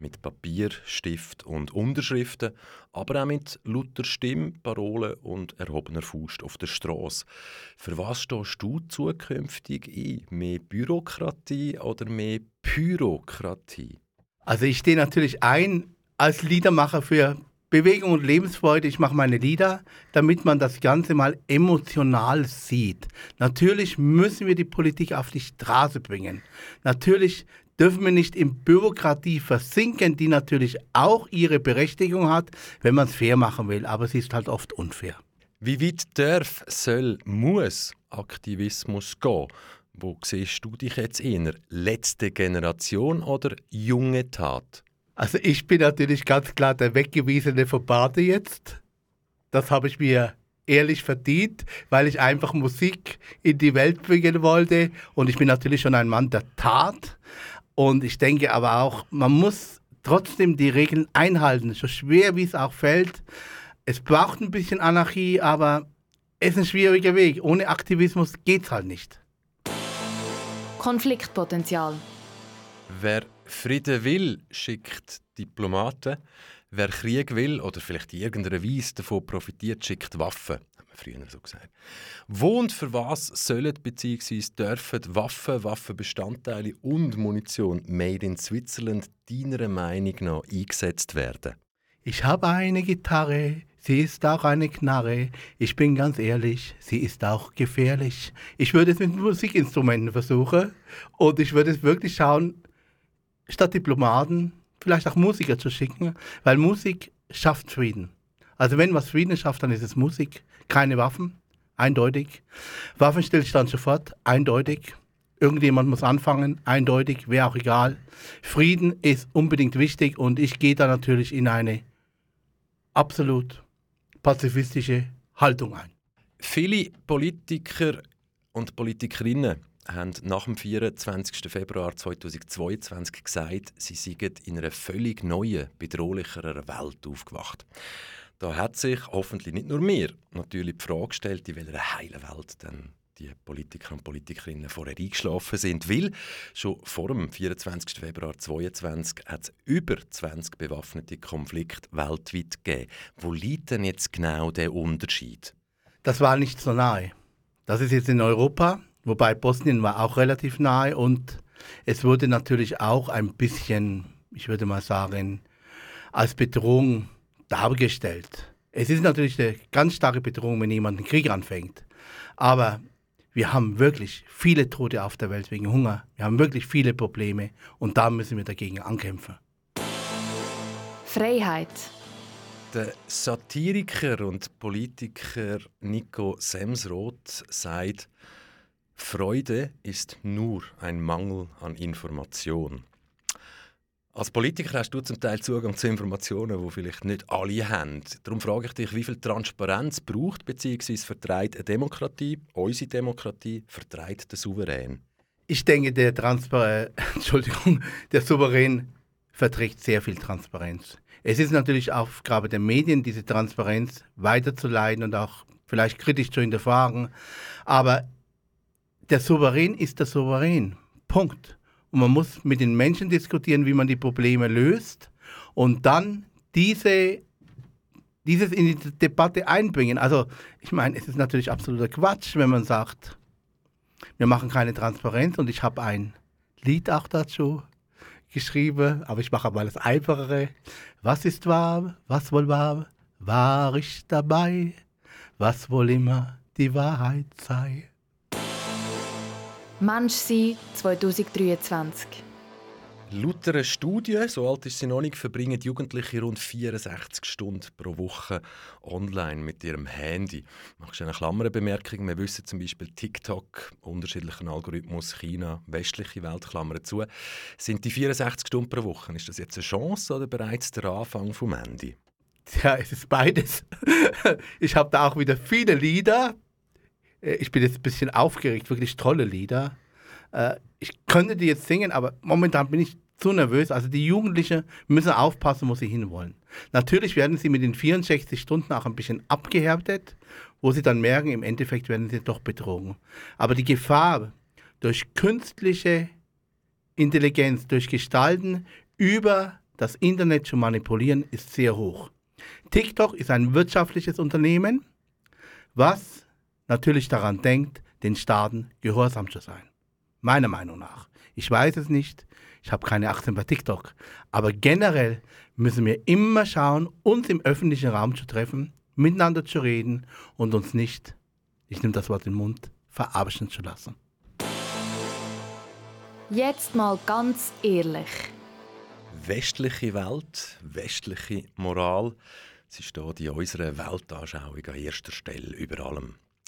Mit Papier, Stift und Unterschriften, aber auch mit lauter Stimme, Parolen und erhobener Faust auf der Straße. Für was stehst du zukünftig ein? Mehr Bürokratie oder mehr Pyrokratie? Also ich stehe natürlich ein als Liedermacher für Bewegung und Lebensfreude. Ich mache meine Lieder, damit man das Ganze mal emotional sieht. Natürlich müssen wir die Politik auf die Straße bringen. Natürlich dürfen wir nicht in Bürokratie versinken, die natürlich auch ihre Berechtigung hat, wenn man es fair machen will. Aber sie ist halt oft unfair. Wie weit darf, soll, muss Aktivismus gehen? Wo siehst du dich jetzt eher? Letzte Generation oder junge Tat? Also ich bin natürlich ganz klar der Weggewiesene von Bade jetzt. Das habe ich mir ehrlich verdient, weil ich einfach Musik in die Welt bringen wollte. Und ich bin natürlich schon ein Mann der Tat. Und ich denke aber auch, man muss trotzdem die Regeln einhalten, so schwer wie es auch fällt. Es braucht ein bisschen Anarchie, aber es ist ein schwieriger Weg. Ohne Aktivismus geht es halt nicht. Konfliktpotenzial. Wer Frieden will, schickt Diplomaten. Wer Krieg will oder vielleicht in irgendeiner Weise davon profitiert, schickt Waffen. Früher so gesagt. Wo und für was sollen bzw. dürfen Waffen, Waffenbestandteile und Munition made in Switzerland deiner Meinung nach eingesetzt werden? Ich habe eine Gitarre, sie ist auch eine Knarre. Ich bin ganz ehrlich, sie ist auch gefährlich. Ich würde es mit Musikinstrumenten versuchen und ich würde es wirklich schauen, statt Diplomaten vielleicht auch Musiker zu schicken, weil Musik schafft Frieden. Also wenn was Frieden schafft, dann ist es Musik, keine Waffen, eindeutig. Waffenstillstand sofort, eindeutig. Irgendjemand muss anfangen, eindeutig, wäre auch egal. Frieden ist unbedingt wichtig und ich gehe da natürlich in eine absolut pazifistische Haltung ein. Viele Politiker und Politikerinnen haben nach dem 24. Februar 2022 gesagt, sie seien in einer völlig neuen, bedrohlicheren Welt aufgewacht. Da hat sich hoffentlich nicht nur mir natürlich die Frage gestellt, in welcher heilen Welt denn die Politiker und Politikerinnen vorher eingeschlafen sind. Weil schon vor dem 24. Februar 2022 hat es über 20 bewaffnete Konflikte weltweit gegeben. Wo liegt denn jetzt genau der Unterschied? Das war nicht so nahe. Das ist jetzt in Europa, wobei Bosnien war auch relativ nahe und es wurde natürlich auch ein bisschen, ich würde mal sagen, als Bedrohung dargestellt. Es ist natürlich eine ganz starke Bedrohung, wenn jemand einen Krieg anfängt. Aber wir haben wirklich viele Tote auf der Welt wegen Hunger. Wir haben wirklich viele Probleme und da müssen wir dagegen ankämpfen. Freiheit. Der Satiriker und Politiker Nico Semsroth sagt, Freude ist nur ein Mangel an Information. Als Politiker hast du zum Teil Zugang zu Informationen, die vielleicht nicht alle haben. Darum frage ich dich, wie viel Transparenz braucht bzw. vertreibt eine Demokratie, unsere Demokratie, vertreibt der Souverän? Ich denke, der, Transpar Entschuldigung, der Souverän verträgt sehr viel Transparenz. Es ist natürlich Aufgabe der Medien, diese Transparenz weiterzuleiten und auch vielleicht kritisch zu hinterfragen. Aber der Souverän ist der Souverän. Punkt. Und man muss mit den Menschen diskutieren, wie man die Probleme löst und dann diese, dieses in die Debatte einbringen. Also ich meine, es ist natürlich absoluter Quatsch, wenn man sagt, wir machen keine Transparenz und ich habe ein Lied auch dazu geschrieben, aber ich mache mal das Einfachere. Was ist wahr, was wohl wahr, war ich dabei, was wohl immer die Wahrheit sei. Mensch sein 2023. Laut einer Studie, so alt ist sie noch nicht, verbringen Jugendliche rund 64 Stunden pro Woche online mit ihrem Handy. Machst du eine Klammerbemerkung? Wir wissen zum Beispiel TikTok, unterschiedlichen Algorithmus, China, westliche Welt, Klammern zu. Sind die 64 Stunden pro Woche, ist das jetzt eine Chance oder bereits der Anfang vom Handy? Ja, es ist beides. Ich habe da auch wieder viele Lieder, ich bin jetzt ein bisschen aufgeregt, wirklich tolle Lieder. Äh, ich könnte die jetzt singen, aber momentan bin ich zu nervös. Also die Jugendlichen müssen aufpassen, wo sie hinwollen. Natürlich werden sie mit den 64 Stunden auch ein bisschen abgehärtet, wo sie dann merken, im Endeffekt werden sie doch betrogen. Aber die Gefahr durch künstliche Intelligenz, durch Gestalten über das Internet zu manipulieren, ist sehr hoch. TikTok ist ein wirtschaftliches Unternehmen, was natürlich daran denkt, den Staaten gehorsam zu sein. Meiner Meinung nach. Ich weiß es nicht. Ich habe keine Aktien bei TikTok. Aber generell müssen wir immer schauen, uns im öffentlichen Raum zu treffen, miteinander zu reden und uns nicht, ich nehme das Wort in den Mund, verarschen zu lassen. Jetzt mal ganz ehrlich. Westliche Welt, westliche Moral, sie steht in unserer Weltanschauung an erster Stelle über allem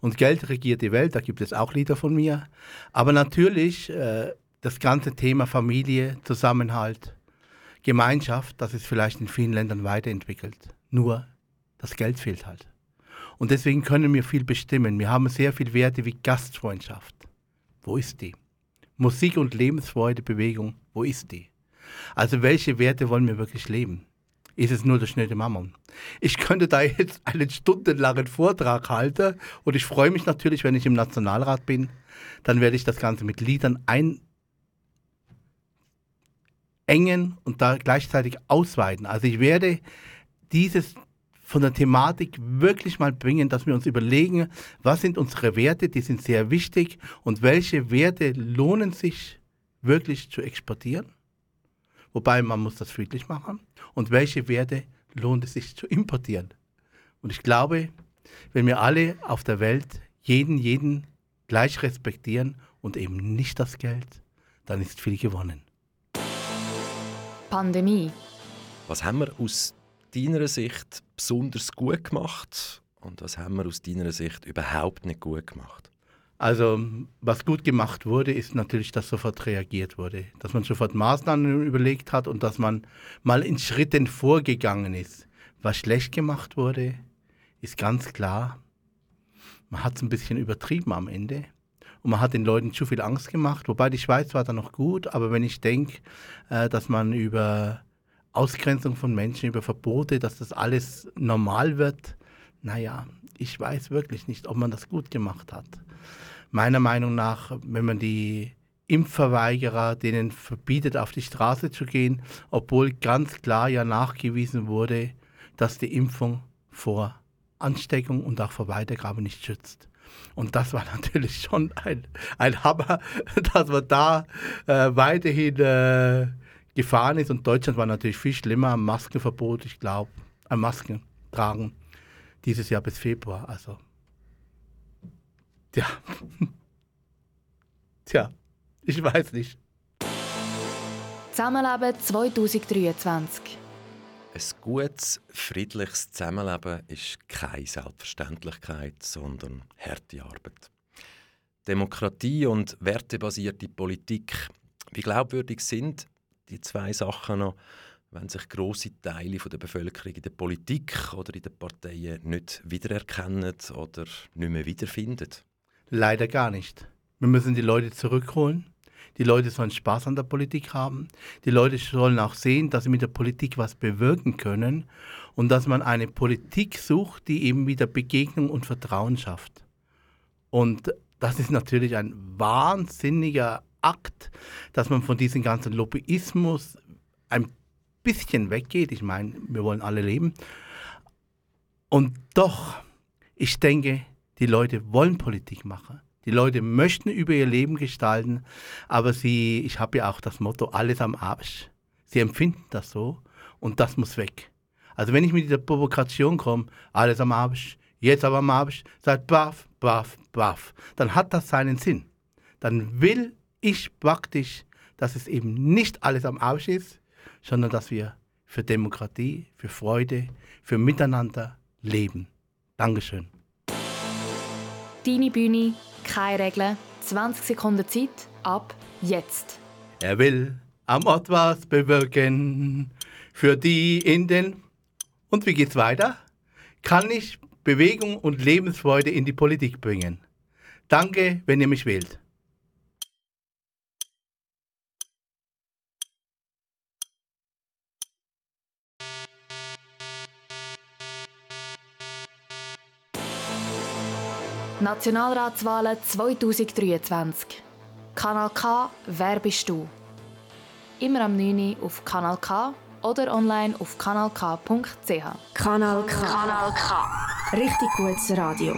Und Geld regiert die Welt, da gibt es auch Lieder von mir. Aber natürlich äh, das ganze Thema Familie, Zusammenhalt, Gemeinschaft, das ist vielleicht in vielen Ländern weiterentwickelt. Nur das Geld fehlt halt. Und deswegen können wir viel bestimmen. Wir haben sehr viele Werte wie Gastfreundschaft. Wo ist die? Musik und Lebensfreude, Bewegung, wo ist die? Also welche Werte wollen wir wirklich leben? Ist es nur der schnelle Mammon. Ich könnte da jetzt einen stundenlangen Vortrag halten und ich freue mich natürlich, wenn ich im Nationalrat bin, dann werde ich das Ganze mit Liedern einengen und da gleichzeitig ausweiten. Also ich werde dieses von der Thematik wirklich mal bringen, dass wir uns überlegen, was sind unsere Werte, die sind sehr wichtig und welche Werte lohnen sich wirklich zu exportieren Wobei man muss das friedlich machen. Und welche Werte lohnt es sich zu importieren? Und ich glaube, wenn wir alle auf der Welt jeden, jeden gleich respektieren und eben nicht das Geld, dann ist viel gewonnen. Pandemie. Was haben wir aus deiner Sicht besonders gut gemacht und was haben wir aus deiner Sicht überhaupt nicht gut gemacht? Also was gut gemacht wurde, ist natürlich, dass sofort reagiert wurde, dass man sofort Maßnahmen überlegt hat und dass man mal in Schritten vorgegangen ist. Was schlecht gemacht wurde, ist ganz klar, man hat es ein bisschen übertrieben am Ende. Und man hat den Leuten zu viel Angst gemacht, wobei die Schweiz war da noch gut, aber wenn ich denke, äh, dass man über Ausgrenzung von Menschen, über Verbote, dass das alles normal wird, naja, ich weiß wirklich nicht, ob man das gut gemacht hat meiner Meinung nach, wenn man die Impfverweigerer, denen verbietet, auf die Straße zu gehen, obwohl ganz klar ja nachgewiesen wurde, dass die Impfung vor Ansteckung und auch vor Weitergabe nicht schützt. Und das war natürlich schon ein, ein Hammer, dass man da äh, weiterhin äh, gefahren ist. Und Deutschland war natürlich viel schlimmer, Maskenverbot, ich glaube, ein Masken tragen dieses Jahr bis Februar. Also Tja. Tja, ich weiß nicht. Zusammenleben 2023. Ein gutes, friedliches Zusammenleben ist keine Selbstverständlichkeit, sondern harte Arbeit. Demokratie und wertebasierte Politik. Wie glaubwürdig sind die zwei Sachen noch, wenn sich große Teile der Bevölkerung in der Politik oder in den Parteien nicht wiedererkennen oder nicht mehr wiederfinden? Leider gar nicht. Wir müssen die Leute zurückholen. Die Leute sollen Spaß an der Politik haben. Die Leute sollen auch sehen, dass sie mit der Politik was bewirken können und dass man eine Politik sucht, die eben wieder Begegnung und Vertrauen schafft. Und das ist natürlich ein wahnsinniger Akt, dass man von diesem ganzen Lobbyismus ein bisschen weggeht. Ich meine, wir wollen alle leben. Und doch, ich denke, die Leute wollen Politik machen. Die Leute möchten über ihr Leben gestalten, aber sie, ich habe ja auch das Motto, alles am Arsch. Sie empfinden das so und das muss weg. Also wenn ich mit dieser Provokation komme, alles am Arsch, jetzt aber am Arsch, sagt baff, baff, baff, dann hat das seinen Sinn. Dann will ich praktisch, dass es eben nicht alles am Arsch ist, sondern dass wir für Demokratie, für Freude, für Miteinander leben. Dankeschön. Deine Bühne, keine Regeln, 20 Sekunden Zeit, ab jetzt. Er will am Ort was bewirken für die in den. Und wie geht's weiter? Kann ich Bewegung und Lebensfreude in die Politik bringen? Danke, wenn ihr mich wählt. Nationalratswahlen 2023. Kanal K, wer bist du? Immer am 9. Uhr auf Kanal K oder online auf kanalk.ch. Kanal K. Kanal K. Richtig gutes Radio.